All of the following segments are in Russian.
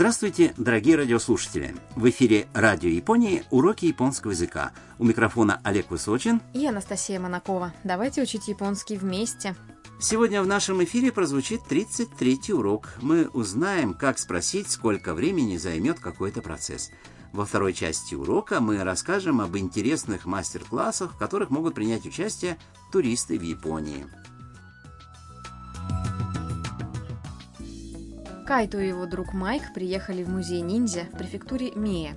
Здравствуйте, дорогие радиослушатели! В эфире Радио Японии уроки японского языка. У микрофона Олег Высочин и Анастасия Монакова. Давайте учить японский вместе. Сегодня в нашем эфире прозвучит 33-й урок. Мы узнаем, как спросить, сколько времени займет какой-то процесс. Во второй части урока мы расскажем об интересных мастер-классах, в которых могут принять участие туристы в Японии. Кайто и его друг Майк приехали в музей ниндзя в префектуре Мия.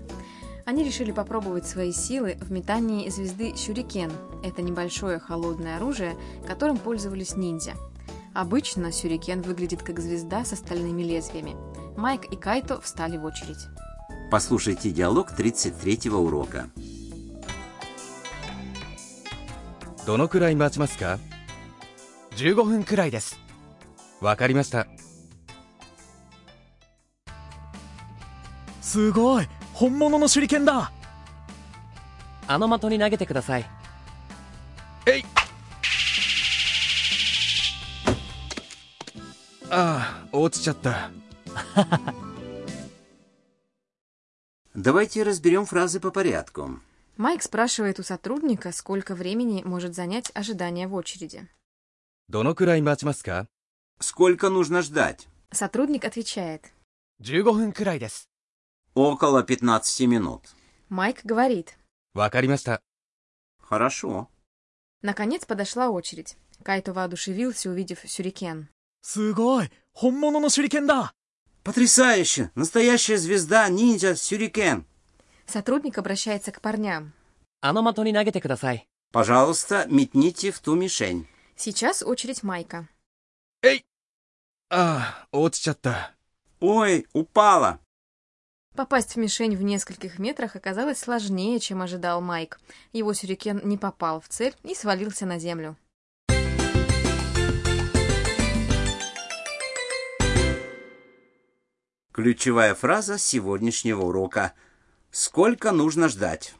Они решили попробовать свои силы в метании звезды Сюрикен. Это небольшое холодное оружие, которым пользовались ниндзя. Обычно сюрикен выглядит как звезда с остальными лезвиями. Майк и Кайто встали в очередь. Послушайте диалог 33-го урока. どのくらい待ちますか15分くらいですわかりました すごい本物の手裏剣だあの的に投げてくださいえいああ落ちちゃった Давайте разберем фразы по порядку. Майк спрашивает у сотрудника, сколько времени может занять ожидание в очереди. どのくらい待ちますか Сколько нужно ждать? Сотрудник отвечает. 15分くらいです Около 15 минут. Майк говорит. Вакаримаста. Хорошо. Наконец подошла очередь. Кайто воодушевился, увидев сюрикен. Сугой! Хонмоно но сюрикен да! Потрясающе! Настоящая звезда ниндзя сюрикен! Сотрудник обращается к парням. Аномато не нагете кудасай. Пожалуйста, метните в ту мишень. Сейчас очередь Майка. Эй! А, отчатта. Ой, упала. Попасть в мишень в нескольких метрах оказалось сложнее, чем ожидал Майк. Его сюрикен не попал в цель и свалился на землю. Ключевая фраза сегодняшнего урока. Сколько нужно ждать?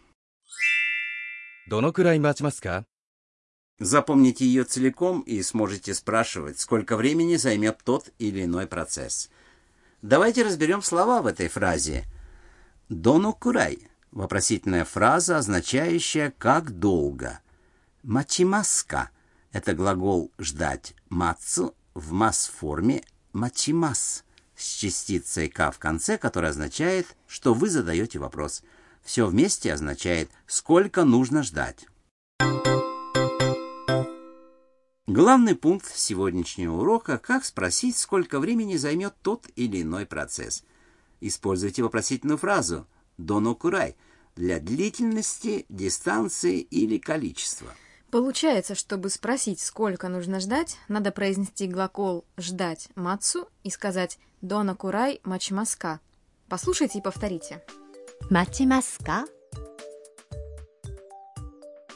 Запомните ее целиком и сможете спрашивать, сколько времени займет тот или иной процесс. Давайте разберем слова в этой фразе. «Дону курай» — вопросительная фраза, означающая «как долго». «Мачимаска» — это глагол «ждать». «Мацу» в масс-форме «мачимас» с частицей «к» в конце, которая означает, что вы задаете вопрос. Все вместе означает «сколько нужно ждать». Главный пункт сегодняшнего урока – как спросить, сколько времени займет тот или иной процесс. Используйте вопросительную фразу «дону курай» для длительности, дистанции или количества. Получается, чтобы спросить, сколько нужно ждать, надо произнести глагол «ждать мацу» и сказать «дона курай мачмаска». Послушайте и повторите. Мачимаска?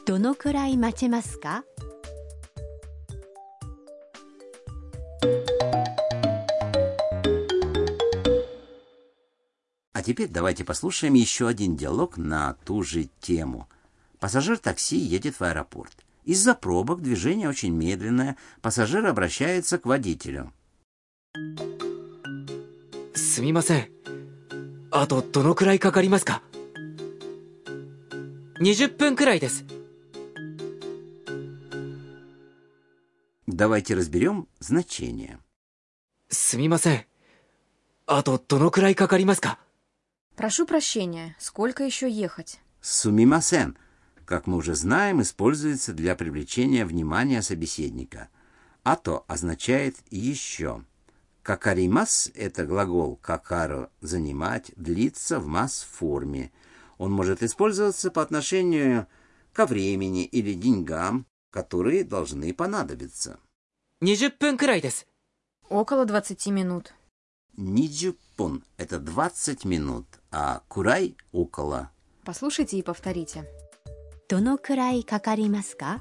Доно курай мачимаска? теперь давайте послушаем еще один диалог на ту же тему. Пассажир такси едет в аэропорт. Из-за пробок движение очень медленное. Пассажир обращается к водителю. すみませんあとどのくらいかかりますか20分くらいです Давайте разберем значение. すみませんあとどのくらいかかりますか Прошу прощения, сколько еще ехать? Сумимасен, как мы уже знаем, используется для привлечения внимания собеседника. Ато означает «еще». Какаримас – это глагол какару – «занимать», «длиться» в масс-форме. Он может использоваться по отношению ко времени или деньгам, которые должны понадобиться. 20分くらいです Около 20 минут. Ниджипун – это 20 минут, а курай – около. Послушайте и повторите. どのくらいかかりますか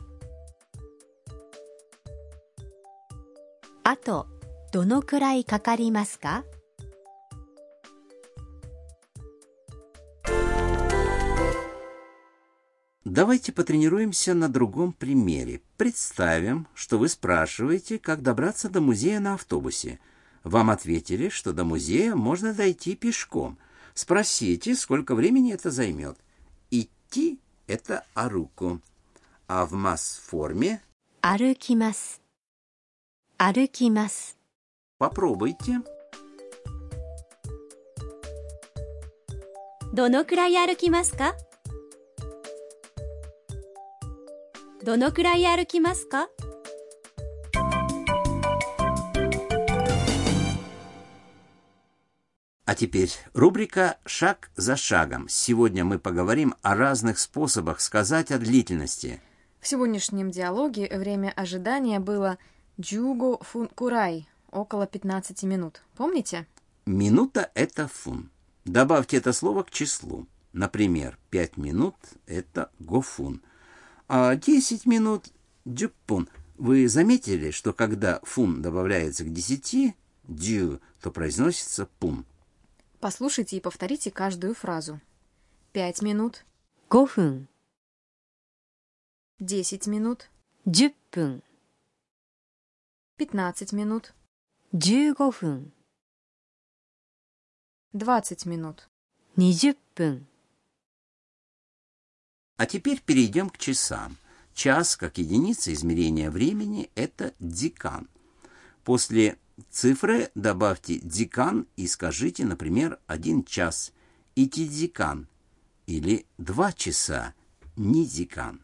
あとどのくらいかかりますか Давайте потренируемся на другом примере. Представим, что вы спрашиваете, как добраться до музея на автобусе. Вам ответили, что до музея можно дойти пешком. Спросите, сколько времени это займет. Идти – это аруку, а в масс-форме 歩きます歩きます попробуйте. どのくらい歩きますかどのくらい歩きますか А теперь рубрика «Шаг за шагом». Сегодня мы поговорим о разных способах сказать о длительности. В сегодняшнем диалоге время ожидания было «джуго фун курай» – около 15 минут. Помните? Минута – это фун. Добавьте это слово к числу. Например, 5 минут – это гофун, а 10 минут – дюппун. Вы заметили, что когда фун добавляется к 10, дю, то произносится пун. Послушайте и повторите каждую фразу. 5 минут, 5分 10 минут, 10分 15 минут, 15分 20 минут. 20分 А теперь перейдем к часам. Час, как единица измерения времени, это дикан. После цифры добавьте дикан и скажите, например, один час итидикан или два часа нидикан.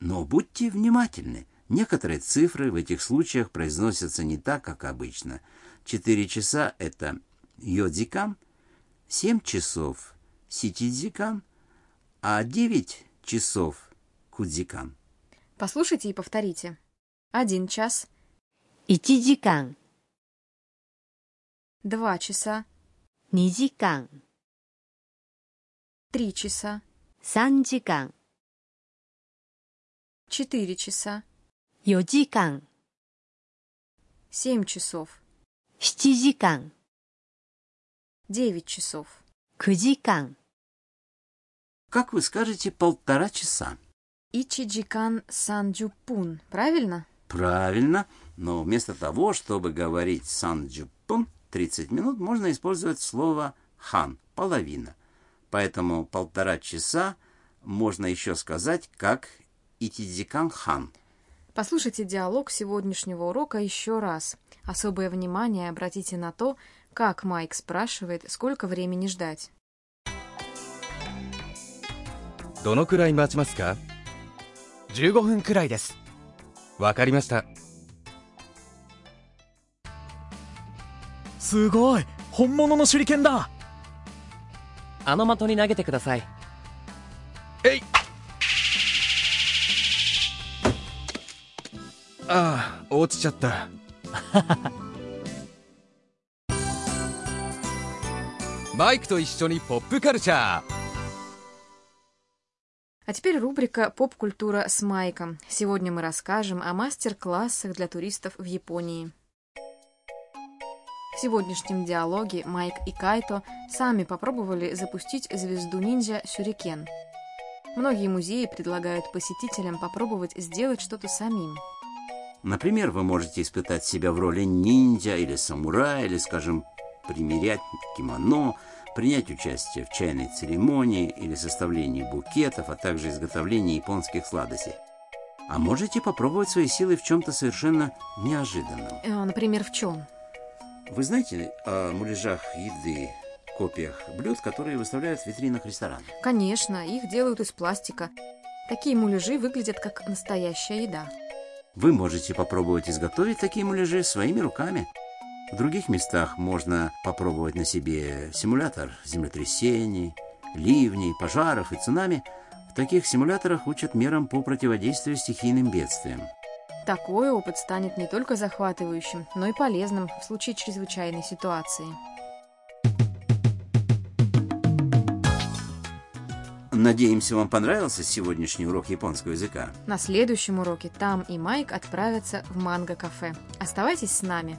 Но будьте внимательны. Некоторые цифры в этих случаях произносятся не так, как обычно. Четыре часа – это йодикан, семь часов – ситидикан, а девять часов – кудзикан. Послушайте и повторите. 1 час, 1 時間 2 часа, 2時間 3 часа, 3時間 4 часа, 4時間 7 часов, 7時間 9 часов. 9時間 Как вы скажете полтора часа? Ичиджикан санджупун, правильно? Правильно, но вместо того, чтобы говорить санджупун 30 минут, можно использовать слово хан – половина. Поэтому полтора часа можно еще сказать как итидикан хан. Послушайте диалог сегодняшнего урока еще раз. Особое внимание обратите на то, как Майк спрашивает, сколько времени ждать. どのくらい待ちますか15分くらいですわかりました すごい本物の手裏剣だあの的に投げてくださいえいああ落ちちゃったマイクと一緒にポップカルチャー А теперь рубрика «Поп-культура с Майком». Сегодня мы расскажем о мастер-классах для туристов в Японии. В сегодняшнем диалоге Майк и Кайто сами попробовали запустить звезду ниндзя Сюрикен. Многие музеи предлагают посетителям попробовать сделать что-то самим. Например, вы можете испытать себя в роли ниндзя или самурая, или, скажем, примерять кимоно, принять участие в чайной церемонии или составлении букетов, а также изготовлении японских сладостей. А можете попробовать свои силы в чем-то совершенно неожиданном. Э, Например, в чем? Вы знаете о муляжах еды, копиях блюд, которые выставляют в витринах ресторанов? Конечно, их делают из пластика. Такие муляжи выглядят как настоящая еда. Вы можете попробовать изготовить такие муляжи своими руками. В других местах можно попробовать на себе симулятор землетрясений, ливней, пожаров и цунами. В таких симуляторах учат мерам по противодействию стихийным бедствиям. Такой опыт станет не только захватывающим, но и полезным в случае чрезвычайной ситуации. Надеемся, вам понравился сегодняшний урок японского языка. На следующем уроке Там и Майк отправятся в манго-кафе. Оставайтесь с нами.